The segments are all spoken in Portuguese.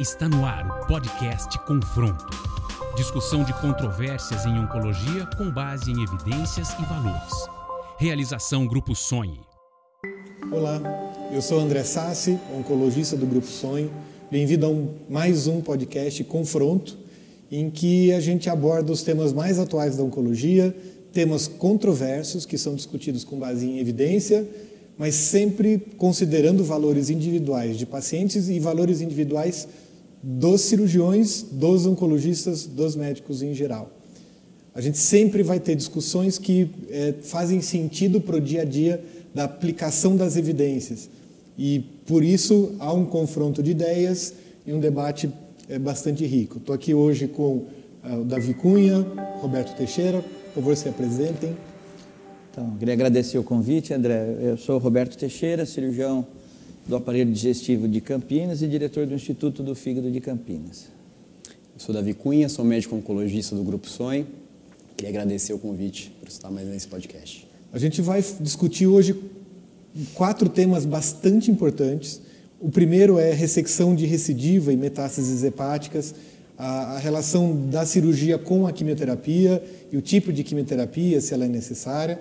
Está no ar o podcast Confronto. Discussão de controvérsias em oncologia com base em evidências e valores. Realização Grupo Sonhe. Olá, eu sou André Sassi, oncologista do Grupo Sonho. Bem-vindo a um, mais um podcast Confronto, em que a gente aborda os temas mais atuais da oncologia, temas controversos que são discutidos com base em evidência, mas sempre considerando valores individuais de pacientes e valores individuais dos cirurgiões, dos oncologistas, dos médicos em geral. A gente sempre vai ter discussões que é, fazem sentido para o dia a dia da aplicação das evidências. E por isso há um confronto de ideias e um debate é, bastante rico. Estou aqui hoje com uh, o Davi Cunha, Roberto Teixeira. Por favor, se apresentem. Então, queria agradecer o convite, André. Eu sou Roberto Teixeira, cirurgião do aparelho digestivo de Campinas e diretor do Instituto do Fígado de Campinas. Eu sou Davi Cunha, sou médico oncologista do Grupo Sonho. Queria agradecer o convite por estar mais nesse podcast. A gente vai discutir hoje quatro temas bastante importantes. O primeiro é ressecção de recidiva e metástases hepáticas, a, a relação da cirurgia com a quimioterapia e o tipo de quimioterapia, se ela é necessária.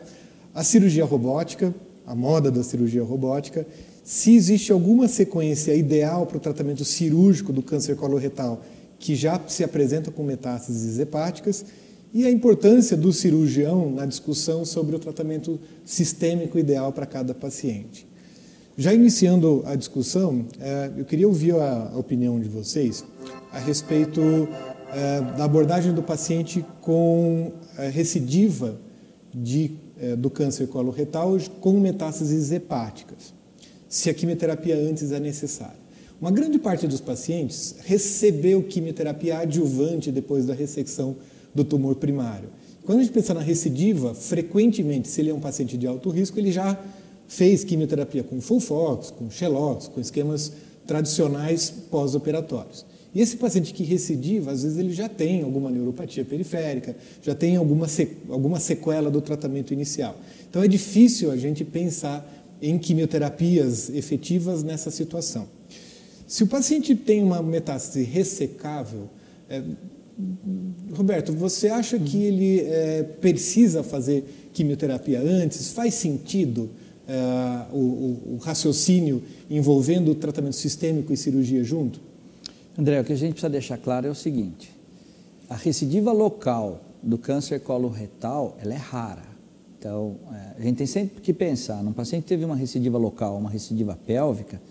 A cirurgia robótica, a moda da cirurgia robótica se existe alguma sequência ideal para o tratamento cirúrgico do câncer coloretal que já se apresenta com metástases hepáticas e a importância do cirurgião na discussão sobre o tratamento sistêmico ideal para cada paciente. Já iniciando a discussão, eh, eu queria ouvir a opinião de vocês a respeito eh, da abordagem do paciente com eh, recidiva de, do câncer coloretal com metástases hepáticas se a quimioterapia antes é necessária. Uma grande parte dos pacientes recebeu quimioterapia adjuvante depois da ressecção do tumor primário. Quando a gente pensa na recidiva, frequentemente, se ele é um paciente de alto risco, ele já fez quimioterapia com Fulfox, com Xelox, com esquemas tradicionais pós-operatórios. E esse paciente que recidiva, às vezes ele já tem alguma neuropatia periférica, já tem alguma, alguma sequela do tratamento inicial. Então é difícil a gente pensar em quimioterapias efetivas nessa situação. Se o paciente tem uma metástase ressecável, é, Roberto, você acha que ele é, precisa fazer quimioterapia antes? Faz sentido é, o, o, o, raciocínio envolvendo o tratamento sistêmico e cirurgia junto? André, o que a gente precisa deixar claro é o seguinte: a recidiva local do câncer coloretal ela é rara. Então, é, a gente tem sempre que pensar, num paciente que teve uma recidiva local, uma recidiva pélvica,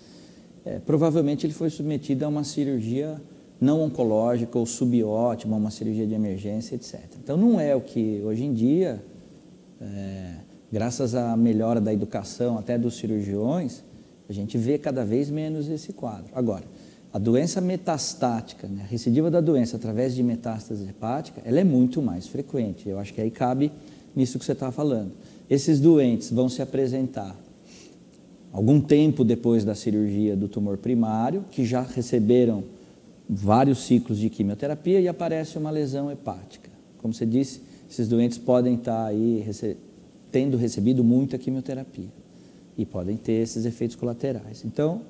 é, provavelmente ele foi submetido a uma cirurgia não oncológica ou subótima, uma cirurgia de emergência, etc. Então, não é o que hoje em dia, é, graças à melhora da educação até dos cirurgiões, a gente vê cada vez menos esse quadro. Agora, a doença metastática, né, a recidiva da doença através de metástase hepática, ela é muito mais frequente. Eu acho que aí cabe nisso que você está falando. Esses doentes vão se apresentar algum tempo depois da cirurgia do tumor primário, que já receberam vários ciclos de quimioterapia e aparece uma lesão hepática. Como você disse, esses doentes podem estar aí rece tendo recebido muita quimioterapia e podem ter esses efeitos colaterais. Então,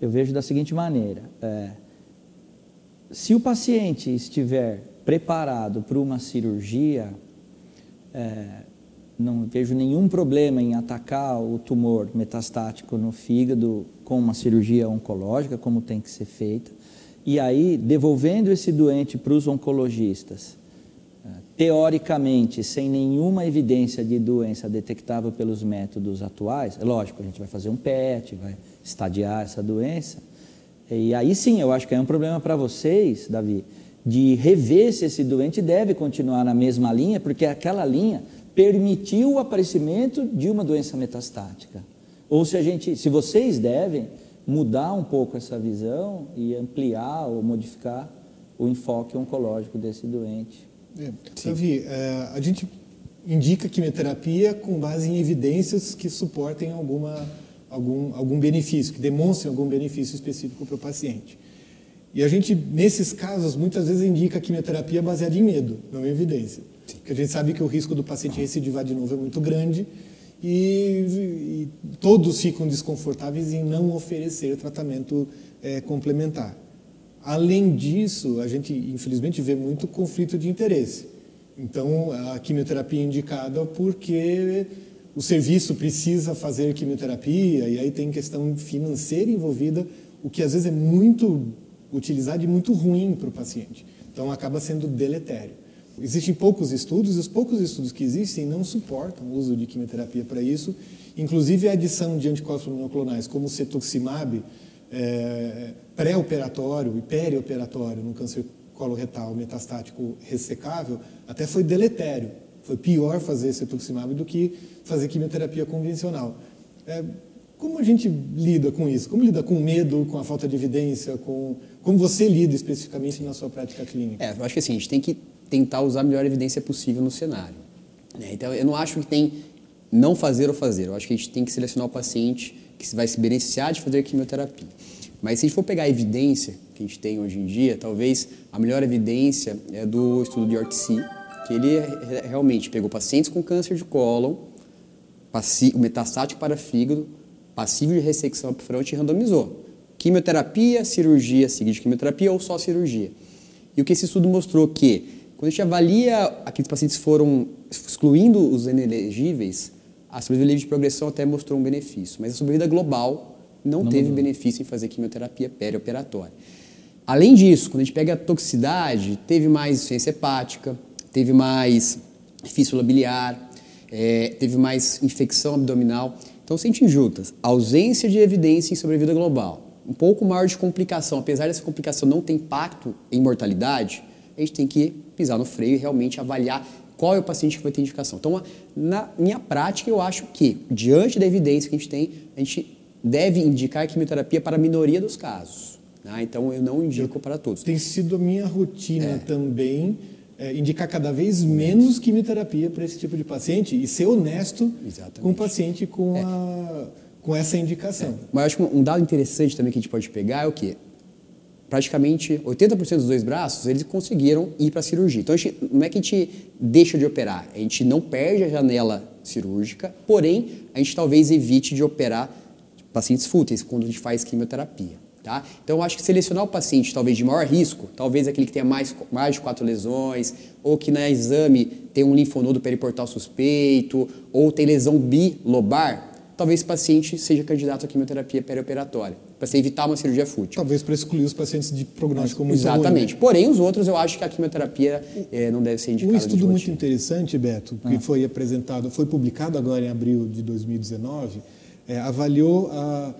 eu vejo da seguinte maneira: é, se o paciente estiver preparado para uma cirurgia, é, não vejo nenhum problema em atacar o tumor metastático no fígado com uma cirurgia oncológica, como tem que ser feita. E aí, devolvendo esse doente para os oncologistas, é, teoricamente, sem nenhuma evidência de doença detectável pelos métodos atuais, é lógico, a gente vai fazer um PET, vai estadiar essa doença. E aí sim, eu acho que é um problema para vocês, Davi, de rever se esse doente deve continuar na mesma linha, porque aquela linha permitiu o aparecimento de uma doença metastática. Ou se a gente, se vocês devem mudar um pouco essa visão e ampliar ou modificar o enfoque oncológico desse doente. É, Davi, é, a gente indica quimioterapia com base em evidências que suportem alguma, algum, algum benefício, que demonstrem algum benefício específico para o paciente. E a gente, nesses casos, muitas vezes indica a quimioterapia baseada em medo, não em evidência. Porque a gente sabe que o risco do paciente recidivar de novo é muito grande e, e todos ficam desconfortáveis em não oferecer tratamento é, complementar. Além disso, a gente infelizmente vê muito conflito de interesse. Então, a quimioterapia é indicada porque o serviço precisa fazer quimioterapia e aí tem questão financeira envolvida, o que às vezes é muito utilizado e muito ruim para o paciente. Então, acaba sendo deletério. Existem poucos estudos e os poucos estudos que existem não suportam o uso de quimioterapia para isso. Inclusive, a adição de anticorpos monoclonais, como o cetuximab, é, pré-operatório e perioperatório no câncer coloretal metastático ressecável, até foi deletério. Foi pior fazer cetuximab do que fazer quimioterapia convencional. É, como a gente lida com isso? Como lida com medo, com a falta de evidência, com como você lida especificamente na sua prática clínica? É, eu acho que assim, a gente tem que tentar usar a melhor evidência possível no cenário. Né? Então, eu não acho que tem não fazer ou fazer. Eu acho que a gente tem que selecionar o paciente que vai se beneficiar de fazer quimioterapia. Mas se a gente for pegar a evidência que a gente tem hoje em dia, talvez a melhor evidência é do estudo de Ortiz, que ele realmente pegou pacientes com câncer de cólon, metastático para fígado, passível de ressecção upfront e randomizou. Quimioterapia, cirurgia, seguida de quimioterapia ou só cirurgia. E o que esse estudo mostrou que, quando a gente avalia aqueles pacientes que foram excluindo os inelegíveis, a sobrevida livre de progressão até mostrou um benefício, mas a sobrevida global não, não teve mudou. benefício em fazer quimioterapia perioperatória. Além disso, quando a gente pega a toxicidade, teve mais insuficiência hepática, teve mais fístula biliar, é, teve mais infecção abdominal. Então, se a gente ausência de evidência em sobrevida global, um pouco maior de complicação, apesar dessa complicação não ter impacto em mortalidade, a gente tem que pisar no freio e realmente avaliar qual é o paciente que vai ter indicação. Então, na minha prática, eu acho que, diante da evidência que a gente tem, a gente deve indicar quimioterapia para a minoria dos casos. Né? Então, eu não indico para todos. Tem sido a minha rotina é. também é, indicar cada vez menos quimioterapia para esse tipo de paciente e ser honesto Exatamente. com o paciente com, é. a, com essa indicação. É. Mas acho que um dado interessante também que a gente pode pegar é o quê? Praticamente 80% dos dois braços, eles conseguiram ir para a cirurgia. Então, a gente, não é que a gente deixa de operar, a gente não perde a janela cirúrgica, porém, a gente talvez evite de operar pacientes fúteis, quando a gente faz quimioterapia. Tá? Então, acho que selecionar o paciente talvez de maior risco, talvez aquele que tenha mais, mais de quatro lesões, ou que no exame tem um linfonodo periportal suspeito, ou tem lesão bilobar, talvez esse paciente seja candidato à quimioterapia perioperatória, para se evitar uma cirurgia fútil. Talvez para excluir os pacientes de prognóstico muito Exatamente. Ruim, né? Porém, os outros eu acho que a quimioterapia é, não deve ser indicada. Um estudo muito interessante, Beto, que ah. foi apresentado, foi publicado agora em abril de 2019, é, avaliou a,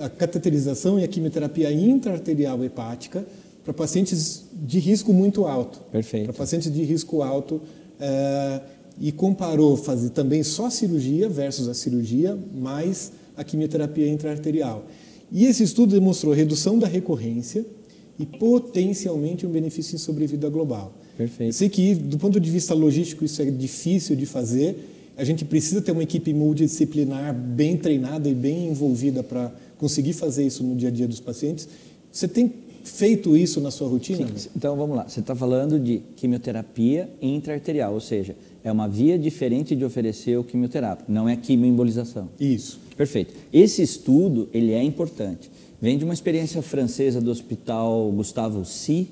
a cateterização e a quimioterapia intraarterial hepática para pacientes de risco muito alto. Perfeito. Para pacientes de risco alto é, e comparou fazer também só cirurgia versus a cirurgia mais a quimioterapia intraarterial. E esse estudo demonstrou redução da recorrência e potencialmente um benefício em sobrevida global. Perfeito. sei que do ponto de vista logístico isso é difícil de fazer, a gente precisa ter uma equipe multidisciplinar bem treinada e bem envolvida para conseguir fazer isso no dia a dia dos pacientes. Você tem feito isso na sua rotina? Sim. Então vamos lá. Você está falando de quimioterapia intraarterial, ou seja, é uma via diferente de oferecer o quimioterápico, não é quimioembolização. Isso. Perfeito. Esse estudo ele é importante. Vem de uma experiência francesa do Hospital Gustavo Si,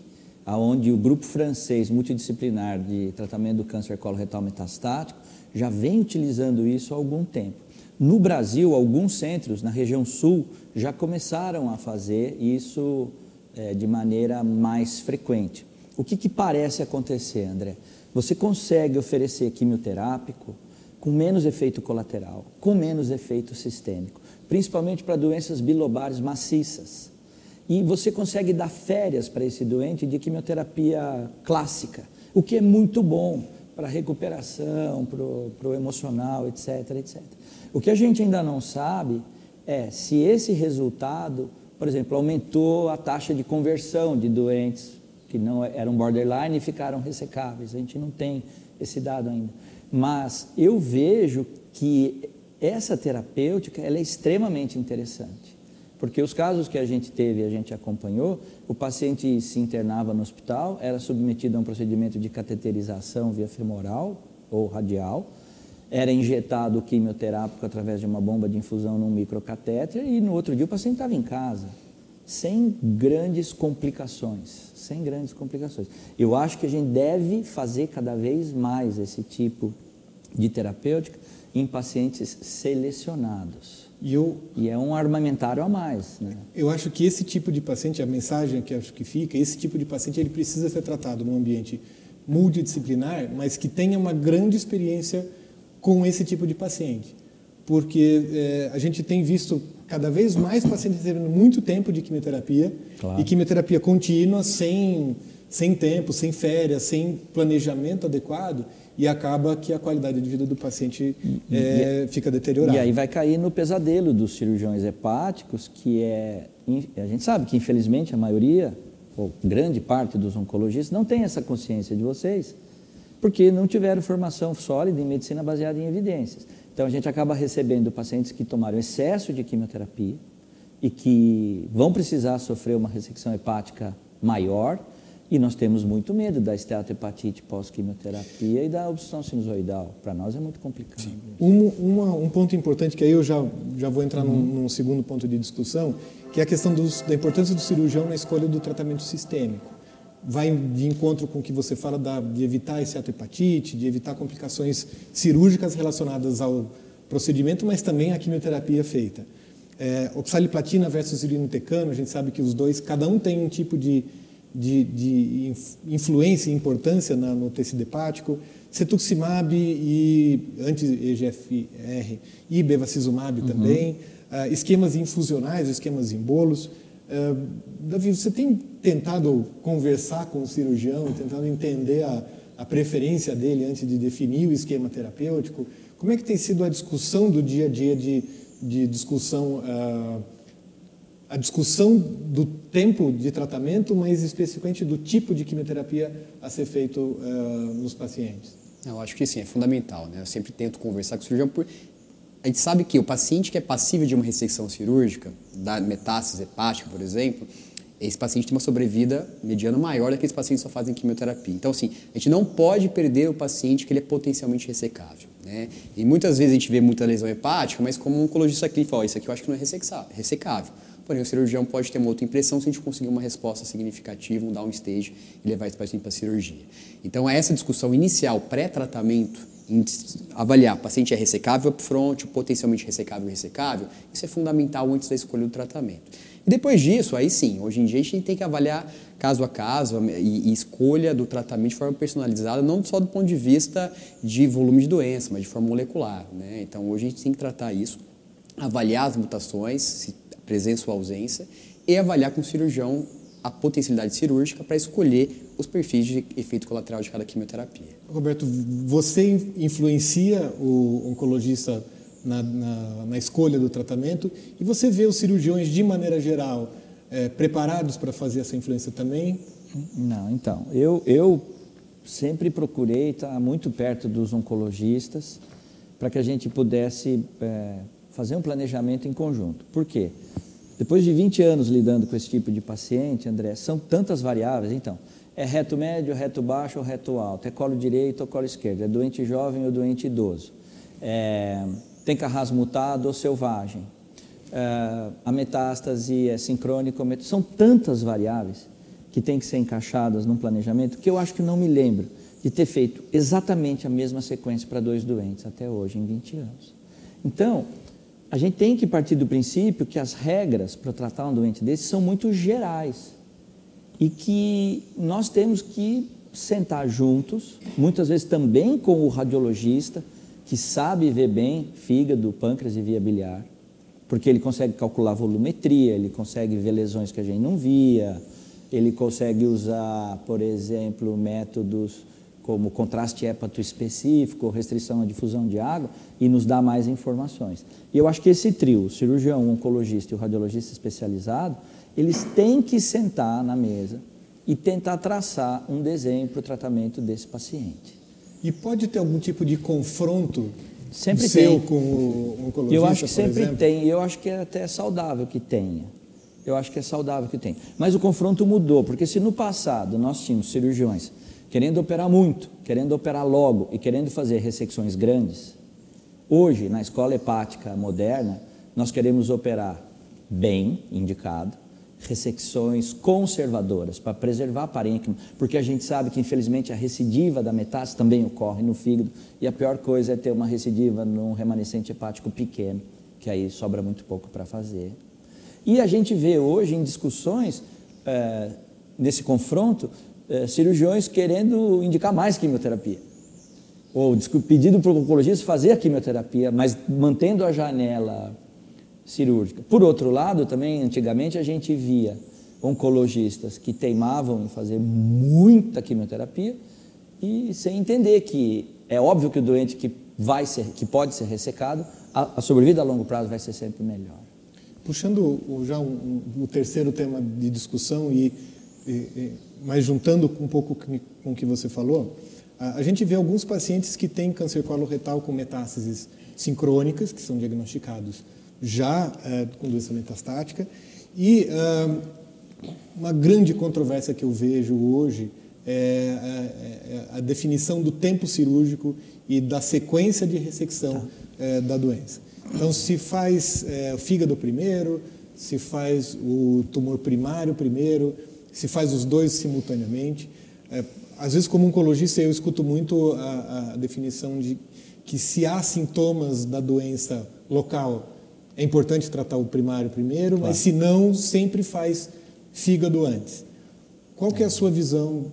aonde o grupo francês multidisciplinar de tratamento do câncer coloretal metastático já vem utilizando isso há algum tempo. No Brasil, alguns centros na região sul já começaram a fazer isso é, de maneira mais frequente. O que, que parece acontecer, André? Você consegue oferecer quimioterápico com menos efeito colateral, com menos efeito sistêmico, principalmente para doenças bilobares maciças. E você consegue dar férias para esse doente de quimioterapia clássica, o que é muito bom para a recuperação, para o emocional, etc, etc. O que a gente ainda não sabe é se esse resultado, por exemplo, aumentou a taxa de conversão de doentes que não eram borderline e ficaram ressecáveis. A gente não tem esse dado ainda. Mas eu vejo que essa terapêutica ela é extremamente interessante. Porque os casos que a gente teve e a gente acompanhou, o paciente se internava no hospital, era submetido a um procedimento de cateterização via femoral ou radial, era injetado quimioterápico através de uma bomba de infusão num microcatéter e no outro dia o paciente estava em casa. Sem grandes complicações, sem grandes complicações. Eu acho que a gente deve fazer cada vez mais esse tipo de terapêutica em pacientes selecionados. E, eu, e é um armamentário a mais. Né? Eu acho que esse tipo de paciente, a mensagem que acho que fica, esse tipo de paciente ele precisa ser tratado num ambiente multidisciplinar, mas que tenha uma grande experiência com esse tipo de paciente. Porque é, a gente tem visto cada vez mais pacientes recebendo muito tempo de quimioterapia claro. e quimioterapia contínua, sem, sem tempo, sem férias, sem planejamento adequado e acaba que a qualidade de vida do paciente é, fica deteriorada. E aí vai cair no pesadelo dos cirurgiões hepáticos, que é. A gente sabe que, infelizmente, a maioria, ou grande parte dos oncologistas, não tem essa consciência de vocês, porque não tiveram formação sólida em medicina baseada em evidências. Então, a gente acaba recebendo pacientes que tomaram excesso de quimioterapia e que vão precisar sofrer uma ressecção hepática maior e nós temos muito medo da esteatohepatite pós-quimioterapia e da obstrução sinusoidal. Para nós é muito complicado. Um, uma, um ponto importante, que aí eu já, já vou entrar uhum. num, num, segundo ponto de discussão, que é a questão dos, da importância do cirurgião na escolha do tratamento sistêmico. Vai de encontro com o que você fala da, de evitar a esteatohepatite, de evitar complicações cirúrgicas relacionadas ao procedimento, mas também à quimioterapia feita. É, oxaliplatina versus irinotecano, a gente sabe que os dois, cada um tem um tipo de de, de influência e importância na, no tecido hepático, cetuximab e anti-EGFR e bevacizumab uhum. também, uh, esquemas infusionais, esquemas em bolos. Uh, Davi, você tem tentado conversar com o cirurgião, tentado entender a, a preferência dele antes de definir o esquema terapêutico? Como é que tem sido a discussão do dia a dia de, de discussão uh, a discussão do tempo de tratamento, mas especificamente do tipo de quimioterapia a ser feito uh, nos pacientes? Eu acho que sim, é fundamental. Né? Eu sempre tento conversar com o cirurgião. Por... A gente sabe que o paciente que é passível de uma ressecção cirúrgica, da metástase hepática, por exemplo, esse paciente tem uma sobrevida mediana maior do que esse paciente que só fazem quimioterapia. Então, assim, a gente não pode perder o paciente que ele é potencialmente ressecável. Né? E muitas vezes a gente vê muita lesão hepática, mas como um oncologista aqui fala, isso aqui eu acho que não é ressecável. Porém, o cirurgião pode ter uma outra impressão se a gente conseguir uma resposta significativa, um stage e levar esse paciente para a cirurgia. Então, essa discussão inicial, pré-tratamento, avaliar paciente é ressecável upfront, potencialmente ressecável e ressecável, isso é fundamental antes da escolha do tratamento. E depois disso, aí sim, hoje em dia a gente tem que avaliar caso a caso e, e, escolha do tratamento de forma personalizada, não só do ponto de vista de volume de doença, mas de forma molecular. Né? Então, hoje a gente tem que tratar isso, avaliar as mutações, se presença ou ausência, e avaliar com o cirurgião a potencialidade cirúrgica para escolher os perfis de efeito colateral de cada quimioterapia. Roberto, você influencia o oncologista na, na, na escolha do tratamento e você vê os cirurgiões, de maneira geral, é, preparados para fazer essa influência também? Não, então, eu, eu sempre procurei estar muito perto dos oncologistas para que a gente pudesse é, fazer um planejamento em conjunto. Por quê? Depois de 20 anos lidando com esse tipo de paciente, André, são tantas variáveis, então, é reto médio, reto baixo ou reto alto, é colo direito ou colo esquerdo, é doente jovem ou doente idoso, é, tem carras mutado ou selvagem, é, a metástase é sincrônica, são tantas variáveis que têm que ser encaixadas num planejamento que eu acho que não me lembro de ter feito exatamente a mesma sequência para dois doentes até hoje, em 20 anos. Então, a gente tem que partir do princípio que as regras para tratar um doente desse são muito gerais e que nós temos que sentar juntos, muitas vezes também com o radiologista, que sabe ver bem fígado, pâncreas e via biliar, porque ele consegue calcular volumetria, ele consegue ver lesões que a gente não via, ele consegue usar, por exemplo, métodos como contraste hépato específico, restrição à difusão de água, e nos dá mais informações. E eu acho que esse trio, o cirurgião, o oncologista e o radiologista especializado, eles têm que sentar na mesa e tentar traçar um desenho para o tratamento desse paciente. E pode ter algum tipo de confronto sempre seu tem. com o oncologista, Eu acho que sempre exemplo? tem, e eu acho que é até saudável que tenha. Eu acho que é saudável que tenha. Mas o confronto mudou, porque se no passado nós tínhamos cirurgiões querendo operar muito, querendo operar logo e querendo fazer ressecções grandes, hoje, na escola hepática moderna, nós queremos operar bem, indicado, ressecções conservadoras para preservar parênquima, porque a gente sabe que infelizmente a recidiva da metástase também ocorre no fígado e a pior coisa é ter uma recidiva num remanescente hepático pequeno, que aí sobra muito pouco para fazer. E a gente vê hoje em discussões, é, nesse confronto, é, cirurgiões querendo indicar mais quimioterapia. Ou pedindo para o oncologista fazer a quimioterapia, mas mantendo a janela cirúrgica. Por outro lado, também antigamente a gente via oncologistas que teimavam em fazer muita quimioterapia e sem entender que é óbvio que o doente que vai ser, que pode ser ressecado, a, a sobrevida a longo prazo vai ser sempre melhor. Puxando já um, o terceiro tema de discussão e, e, e mas juntando um pouco com o que você falou, a, a gente vê alguns pacientes que têm câncer coloretal com metástases sincrônicas, que são diagnosticados já é, com doença metastática. E uh, uma grande controvérsia que eu vejo hoje é, é, é, a definição do tempo cirúrgico e da sequência de ressecção tá. é, da doença. Então, se faz é, o fígado primeiro, se faz o tumor primário primeiro, se faz os dois simultaneamente. É, às vezes, como oncologista, eu escuto muito a, a definição de que se há sintomas da doença local é importante tratar o primário primeiro, claro. mas se não, sempre faz fígado antes. Qual que é a sua visão,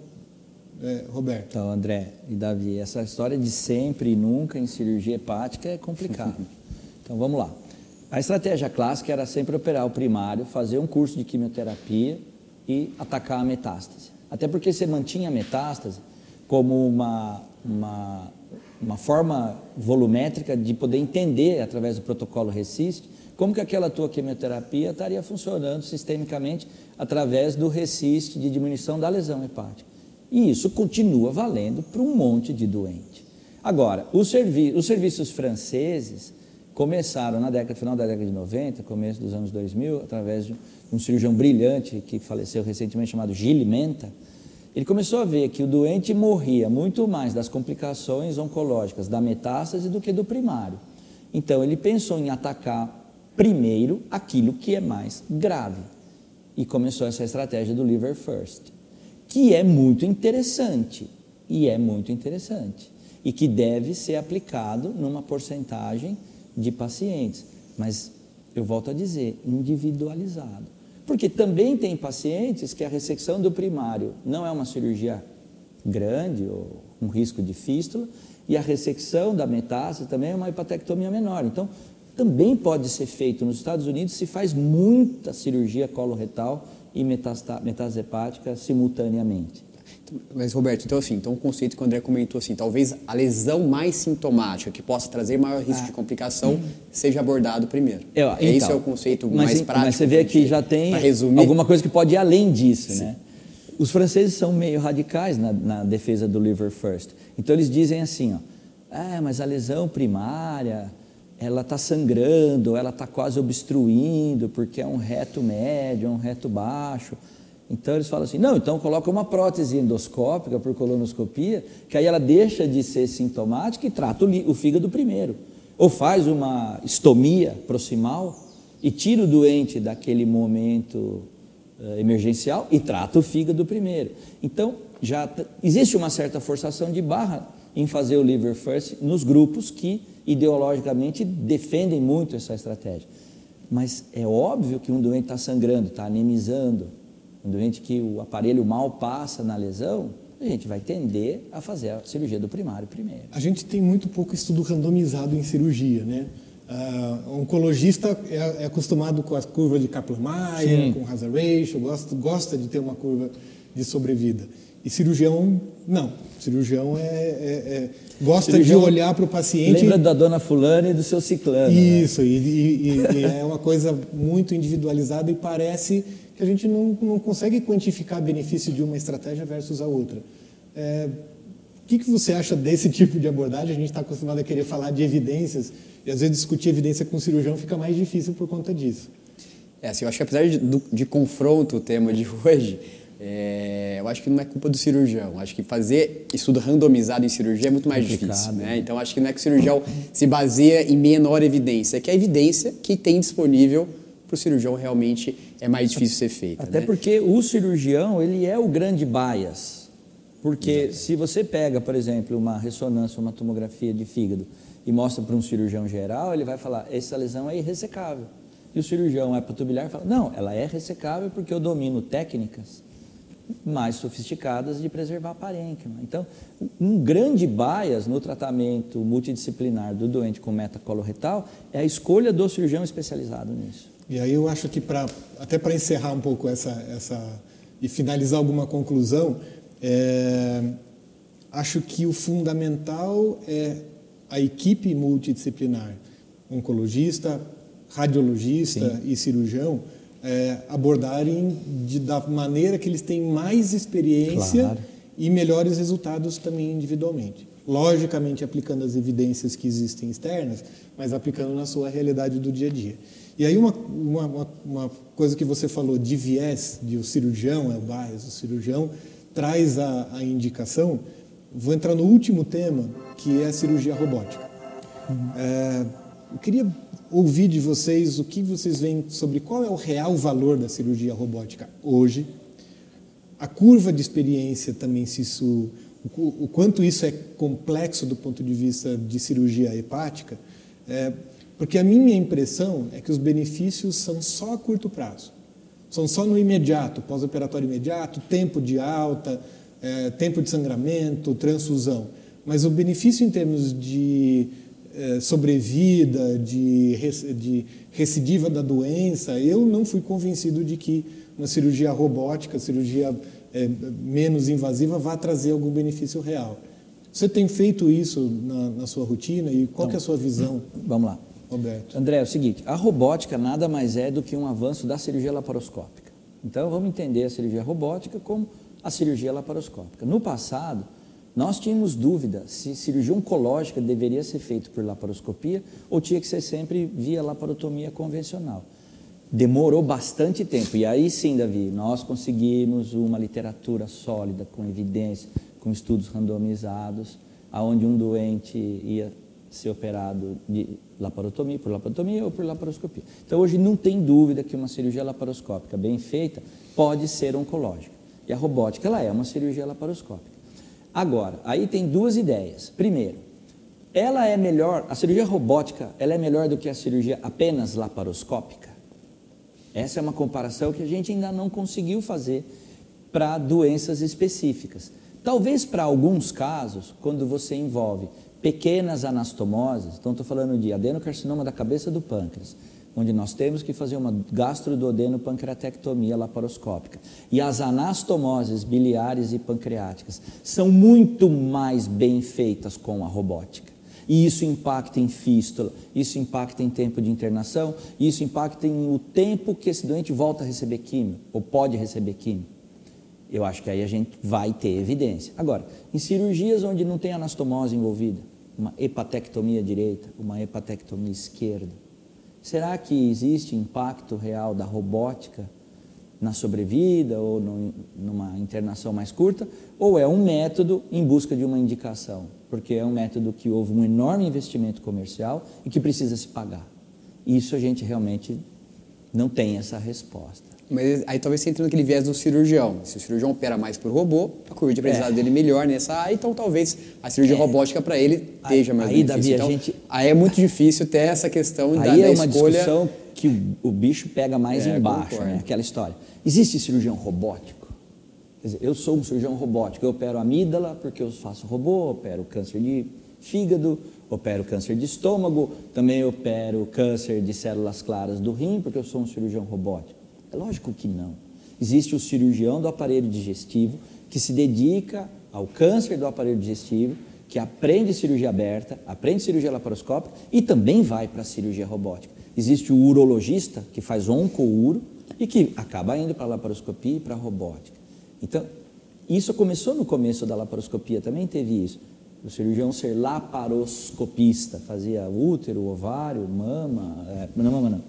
é, Roberto? Então, André e Davi, essa história de sempre e nunca em cirurgia hepática é complicada. então, vamos lá. A estratégia clássica era sempre operar o primário, fazer um curso de quimioterapia e atacar a metástase. Até porque você mantinha a metástase como uma, uma uma forma volumétrica de poder entender, através do protocolo RECIST, como que aquela tua quimioterapia estaria funcionando sistemicamente através do RECIST de diminuição da lesão hepática. E isso continua valendo para um monte de doente. Agora, os, servi os serviços franceses começaram na década, final da década de 90, começo dos anos 2000, através de um cirurgião brilhante que faleceu recentemente chamado Gilles Menta, ele começou a ver que o doente morria muito mais das complicações oncológicas da metástase do que do primário. Então ele pensou em atacar primeiro aquilo que é mais grave e começou essa estratégia do liver first, que é muito interessante e é muito interessante e que deve ser aplicado numa porcentagem de pacientes, mas eu volto a dizer, individualizado. Porque também tem pacientes que a ressecção do primário não é uma cirurgia grande ou um risco de fístula, e a ressecção da metástase também é uma hepatectomia menor. Então, também pode ser feito nos Estados Unidos, se faz muita cirurgia coloretal e metástase hepática simultaneamente. Mas, Roberto, então assim, então o conceito que o André comentou assim, talvez a lesão mais sintomática, que possa trazer maior risco ah. de complicação, seja abordado primeiro. Eu, então, Esse é o conceito mas, mais prático. Mas você vê que já tem alguma coisa que pode ir além disso, Sim. né? Os franceses são meio radicais na, na, defesa do liver first. Então eles dizem assim, ó, é, mas a lesão primária, ela está sangrando, ela está quase obstruindo, porque é um reto médio, é um reto baixo. Então eles falam assim: não, então coloca uma prótese endoscópica por colonoscopia, que aí ela deixa de ser sintomática e trata o, fígado primeiro. Ou faz uma estomia proximal e tira o doente daquele momento uh, emergencial e trata o fígado primeiro. Então já existe uma certa forçação de barra em fazer o liver first nos grupos que ideologicamente defendem muito essa estratégia. Mas é óbvio que um doente está sangrando, está anemizando, um doente que o aparelho mal passa na lesão, a gente vai tender a fazer a cirurgia do primário primeiro. A gente tem muito pouco estudo randomizado em cirurgia, né? Uh, o oncologista é, é, acostumado com a curva de Kaplan-Meier, com hazard ratio, gosta, gosta de ter uma curva de sobrevida. E cirurgião, não. Cirurgião é, é, é gosta cirurgião de olhar para o paciente. Lembra da dona fulana e do seu ciclano. Né? Isso, né? e, e, e é uma coisa muito individualizada e parece que a gente não, não consegue quantificar benefício de uma estratégia versus a outra. É, o que, que você acha desse tipo de abordagem? A gente está acostumado a querer falar de evidências e às vezes discutir evidência com o cirurgião fica mais difícil por conta disso. É, assim, eu acho que apesar de, de confronto o tema de hoje, é, eu acho que não é culpa do cirurgião. Eu acho que fazer estudo randomizado em cirurgia é muito mais Complicado, difícil. Né? Então, acho que não é que o cirurgião se baseia em menor evidência, é que é a evidência que tem disponível para o cirurgião realmente é mais difícil ser feita. Até né? porque o cirurgião, ele é o grande bias. Porque se você pega, por exemplo, uma ressonância, uma tomografia de fígado e mostra para um cirurgião geral, ele vai falar, essa lesão é irressecável. E o cirurgião é patubilar fala, não, ela é ressecável porque eu domino técnicas mais sofisticadas de preservar a parênquima. Então, um grande bias no tratamento multidisciplinar do doente com metacoloretal é a escolha do cirurgião especializado nisso. E aí eu acho que para até para encerrar um pouco essa essa e finalizar alguma conclusão, é, acho que o fundamental é a equipe multidisciplinar, oncologista, radiologista Sim. e cirurgião é, abordarem de, da maneira que eles têm mais experiência claro. e melhores resultados também individualmente. Logicamente, aplicando as evidências que existem externas, mas aplicando na sua realidade do dia a dia. E aí, uma, uma, uma coisa que você falou de viés, de o cirurgião é o bias, o cirurgião traz a, a indicação. Vou entrar no último tema, que é a cirurgia robótica. Uhum. É, eu queria ouvir de vocês o que vocês veem sobre qual é o real valor da cirurgia robótica hoje, a curva de experiência também, se isso, o, o quanto isso é complexo do ponto de vista de cirurgia hepática, é, porque a minha impressão é que os benefícios são só a curto prazo, são só no imediato, pós-operatório imediato, tempo de alta, é, tempo de sangramento, transfusão, mas o benefício em termos de é, sobrevida, de, de recidiva da doença, eu não fui convencido de que uma cirurgia robótica, cirurgia é, menos invasiva, vá trazer algum benefício real. Você tem feito isso na, na sua rotina e qual então, é a sua visão? Vamos lá. Roberto. André, é o seguinte, a robótica nada mais é do que um avanço da cirurgia laparoscópica. Então, vamos entender a cirurgia robótica como a cirurgia laparoscópica. No passado, nós tínhamos dúvida se cirurgia oncológica deveria ser feita por laparoscopia ou tinha que ser sempre via laparotomia convencional. Demorou bastante tempo e aí sim, Davi, nós conseguimos uma literatura sólida, com evidência, com estudos randomizados, aonde um doente ia ser operado de laparotomia, por laparotomia ou por laparoscopia. Então hoje não tem dúvida que uma cirurgia laparoscópica bem feita pode ser oncológica. E a robótica ela é uma cirurgia laparoscópica. Agora, aí tem duas ideias. Primeiro, ela é melhor, a cirurgia robótica, ela é melhor do que a cirurgia apenas laparoscópica? Essa é uma comparação que a gente ainda não conseguiu fazer para doenças específicas. Talvez para alguns casos, quando você envolve pequenas anastomoses, então estou falando de adenocarcinoma da cabeça do pâncreas, onde nós temos que fazer uma gastroduodeno-pancreatectomia laparoscópica. E as anastomoses biliares e pancreáticas são muito mais bem feitas com a robótica. E isso impacta em fístula, isso impacta em tempo de internação, isso impacta em o tempo que esse doente volta a receber químio, ou pode receber químio. Eu acho que aí a gente vai ter evidência. Agora, em cirurgias onde não tem anastomose envolvida, uma hepatectomia direita, uma hepatectomia esquerda, Será que existe impacto real da robótica na sobrevida ou no, numa internação mais curta? Ou é um método em busca de uma indicação? Porque é um método que houve um enorme investimento comercial e que precisa se pagar. Isso a gente realmente não tem essa resposta. Mas aí talvez você entre naquele viés do cirurgião. Se o cirurgião opera mais por robô, a curva de aprendizado é. dele melhor nessa área, então talvez a cirurgia é. robótica para ele esteja mais aí, Davi, então, gente... aí é muito difícil ter essa questão aí da, é uma escolha... discussão que o, o bicho pega mais é, embaixo, né? aquela história. Existe cirurgião robótico? Quer dizer, eu sou um cirurgião robótico, eu opero amígdala porque eu faço robô, opero câncer de fígado, opero câncer de estômago, também opero câncer de células claras do rim porque eu sou um cirurgião robótico. É lógico que não. Existe o cirurgião do aparelho digestivo que se dedica ao câncer do aparelho digestivo, que aprende cirurgia aberta, aprende cirurgia laparoscópica e também vai para a cirurgia robótica. Existe o urologista que faz onco-uro e que acaba indo para a laparoscopia e para a robótica. Então, isso começou no começo da laparoscopia, também teve isso. O cirurgião ser laparoscopista, fazia útero, ovário, mama, é, não mama não,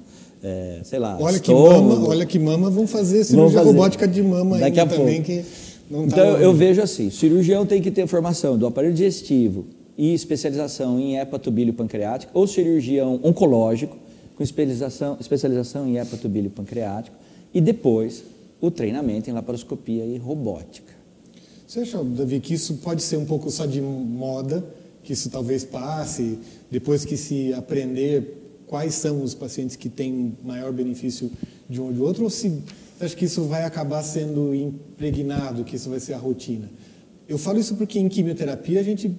é, sei lá, olha que mama, olha que mama, vão fazer cirurgia fazer. robótica de mama Daqui ainda também que não tá Então eu, eu vejo assim, cirurgião tem que ter formação do aparelho digestivo e especialização em hepatobilio pancreático ou cirurgião oncológico, com especialização, especialização em hepatobílio pancreático e depois o treinamento em laparoscopia e robótica. Você acha, Davi, que isso pode ser um pouco só de moda, que isso talvez passe, depois que se aprender quais são os pacientes que têm maior benefício de um ou de outro, ou se você acha que isso vai acabar sendo impregnado, que isso vai ser a rotina? Eu falo isso porque em quimioterapia a gente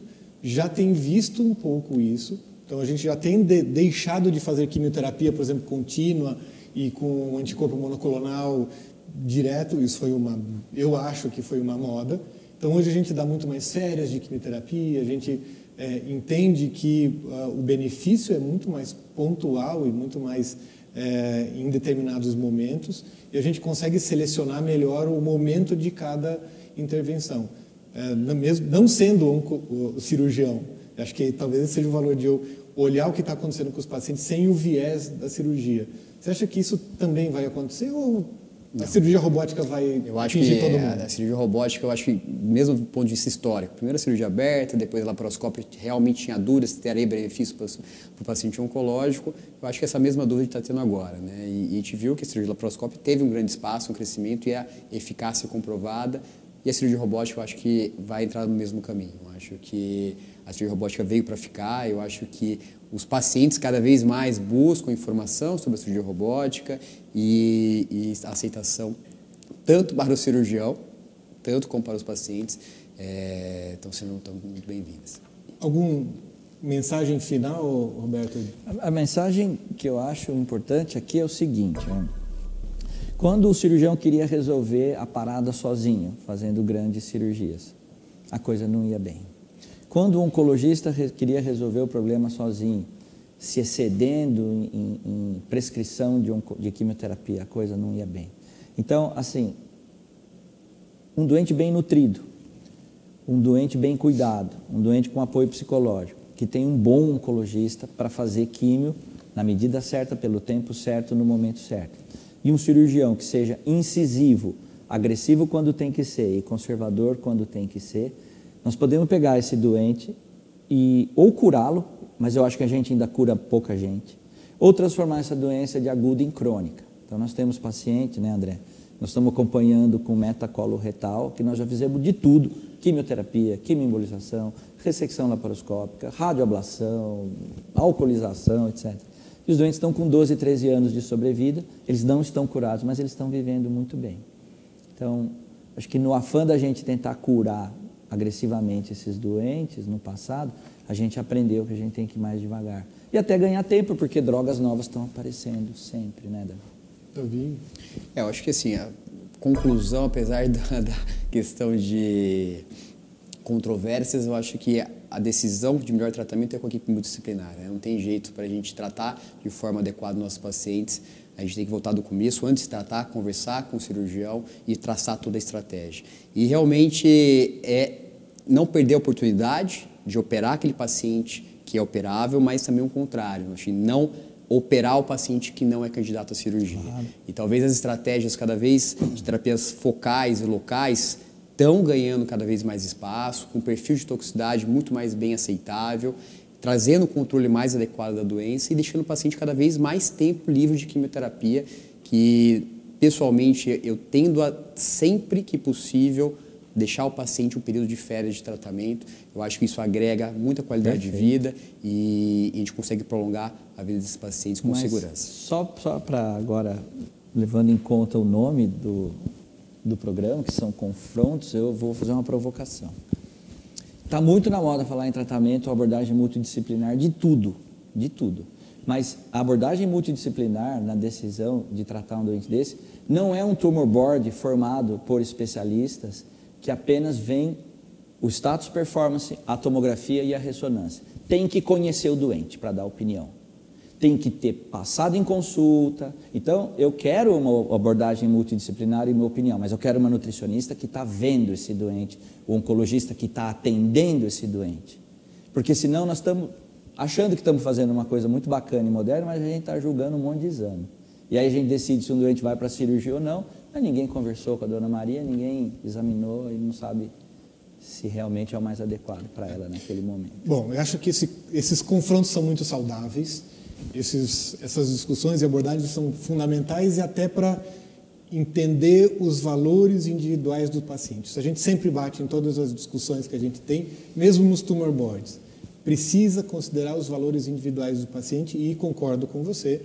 já tem visto um pouco isso, então a gente já tem de, deixado de fazer quimioterapia, por exemplo, contínua e com anticorpo monoclonal direto, isso foi uma, eu acho que foi uma moda. Então hoje a gente dá muito mais férias de quimioterapia, a gente é, entende que uh, o benefício é muito mais pontual e muito mais é, em determinados momentos e a gente consegue selecionar melhor o momento de cada intervenção. É, não, mesmo, não sendo o cirurgião, acho que talvez seja o valor de eu olhar o que está acontecendo com os pacientes sem o viés da cirurgia. Você acha que isso também vai acontecer ou a cirurgia robótica vai eu acho atingir que todo a, mundo? a cirurgia robótica, eu acho que, mesmo do ponto de vista histórico, primeiro a cirurgia aberta, depois a laparoscópia, realmente tinha dúvidas se teria benefício para o paciente oncológico. Eu acho que essa mesma dúvida está tendo agora. Né? E, e a gente viu que a cirurgia laparoscópia teve um grande espaço, um crescimento e a eficácia comprovada. E a cirurgia robótica, eu acho que vai entrar no mesmo caminho. Eu acho que a cirurgia robótica veio para ficar. Eu acho que os pacientes cada vez mais buscam informação sobre a cirurgia robótica e, e a aceitação tanto para o cirurgião, tanto como para os pacientes, é, estão sendo estão muito bem-vindas. Alguma mensagem final, Roberto? A, a, mensagem que eu acho importante aqui é o seguinte: né? quando o cirurgião queria resolver a parada sozinho, fazendo grandes cirurgias, a coisa não ia bem. Quando o oncologista queria resolver o problema sozinho, se excedendo em, em prescrição de, de quimioterapia, a coisa não ia bem. Então, assim, um doente bem nutrido, um doente bem cuidado, um doente com apoio psicológico, que tem um bom oncologista para fazer químio na medida certa, pelo tempo certo, no momento certo. E um cirurgião que seja incisivo, agressivo quando tem que ser e conservador quando tem que ser, nós podemos pegar esse doente e ou curá-lo, mas eu acho que a gente ainda cura pouca gente, ou transformar essa doença de aguda em crônica. Então nós temos paciente, né, André? Nós estamos acompanhando com metacolo retal, que nós já fizemos de tudo: quimioterapia, quimioembolização, ressecção laparoscópica, radioablação, alcoolização, etc. E os doentes estão com 12, 13 anos de sobrevida, eles não estão curados, mas eles estão vivendo muito bem. Então, acho que no afã da gente tentar curar agressivamente esses doentes no passado, a gente aprendeu que a gente tem que ir mais devagar. E até ganhar tempo, porque drogas novas estão aparecendo sempre, né, Davi? Davi? É, eu acho que assim, a conclusão, apesar da, da questão de controvérsias, eu acho que a decisão de melhor tratamento é com a equipe multidisciplinar. Né? Não tem jeito para a gente tratar de forma adequada nossos pacientes. A gente tem que voltar do começo, antes de tratar, conversar com o cirurgião e traçar toda a estratégia. E realmente é não perder a oportunidade de operar aquele paciente que é operável, mas também o contrário, não operar o paciente que não é candidato à cirurgia. Claro. E talvez as estratégias cada vez de terapias focais e locais estão ganhando cada vez mais espaço, com perfil de toxicidade muito mais bem aceitável, trazendo o controle mais adequado da doença e deixando o paciente cada vez mais tempo livre de quimioterapia, que pessoalmente eu tendo a sempre que possível deixar o paciente um período de férias de tratamento. Eu acho que isso agrega muita qualidade Perfeito. de vida e, a gente consegue prolongar a vida desses pacientes com Mas segurança. Só, só para agora, levando em conta o nome do, do programa, que são confrontos, eu vou fazer uma provocação. Está muito na moda falar em tratamento, abordagem multidisciplinar de tudo, de tudo. Mas a abordagem multidisciplinar na decisão de tratar um doente desse não é um tumor board formado por especialistas que apenas vem o status performance, a tomografia e a ressonância. Tem que conhecer o doente para dar opinião. Tem que ter passado em consulta. Então, eu quero uma abordagem multidisciplinar, em minha opinião, mas eu quero uma nutricionista que está vendo esse doente, o oncologista que está atendendo esse doente. Porque senão nós estamos achando que estamos fazendo uma coisa muito bacana e moderna, mas a gente está julgando um monte de exame. E aí a gente decide se um doente vai para a cirurgia ou não, mas ninguém conversou com a dona Maria, ninguém examinou e não sabe se realmente é o mais adequado para ela naquele momento. Bom, eu acho que esse, esses confrontos são muito saudáveis. Esses, essas discussões e abordagens são fundamentais e até para entender os valores individuais do paciente. A gente sempre bate em todas as discussões que a gente tem, mesmo nos tumor boards. Precisa considerar os valores individuais do paciente e concordo com você,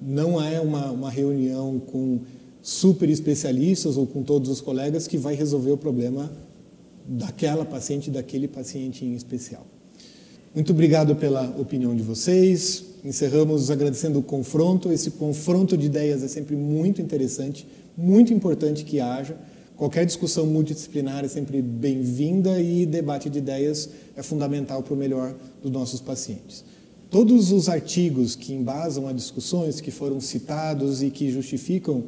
não é uma, uma reunião com super especialistas ou com todos os colegas que vai resolver o problema daquela paciente, daquele paciente em especial. Muito obrigado pela opinião de vocês. Encerramos agradecendo o confronto. Esse confronto de ideias é sempre muito interessante, muito importante que haja. Qualquer discussão multidisciplinar é sempre bem-vinda e debate de ideias é fundamental para o melhor dos nossos pacientes. Todos os artigos que embasam as discussões que foram citados e que justificam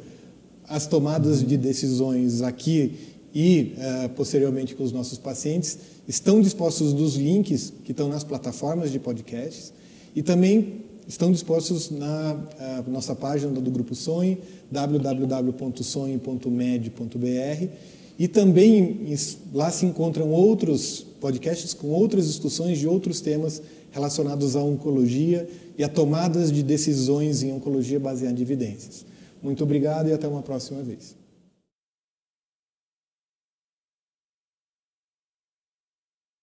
as tomadas de decisões aqui e uh, posteriormente com os nossos pacientes estão dispostos nos links que estão nas plataformas de podcasts e também estão dispostos na nossa página do Grupo Sonhe, www.sonhe.med.br e também lá se encontram outros podcasts com outras discussões de outros temas relacionados à oncologia e a tomadas de decisões em oncologia baseada em evidências. Muito obrigado e até uma próxima vez.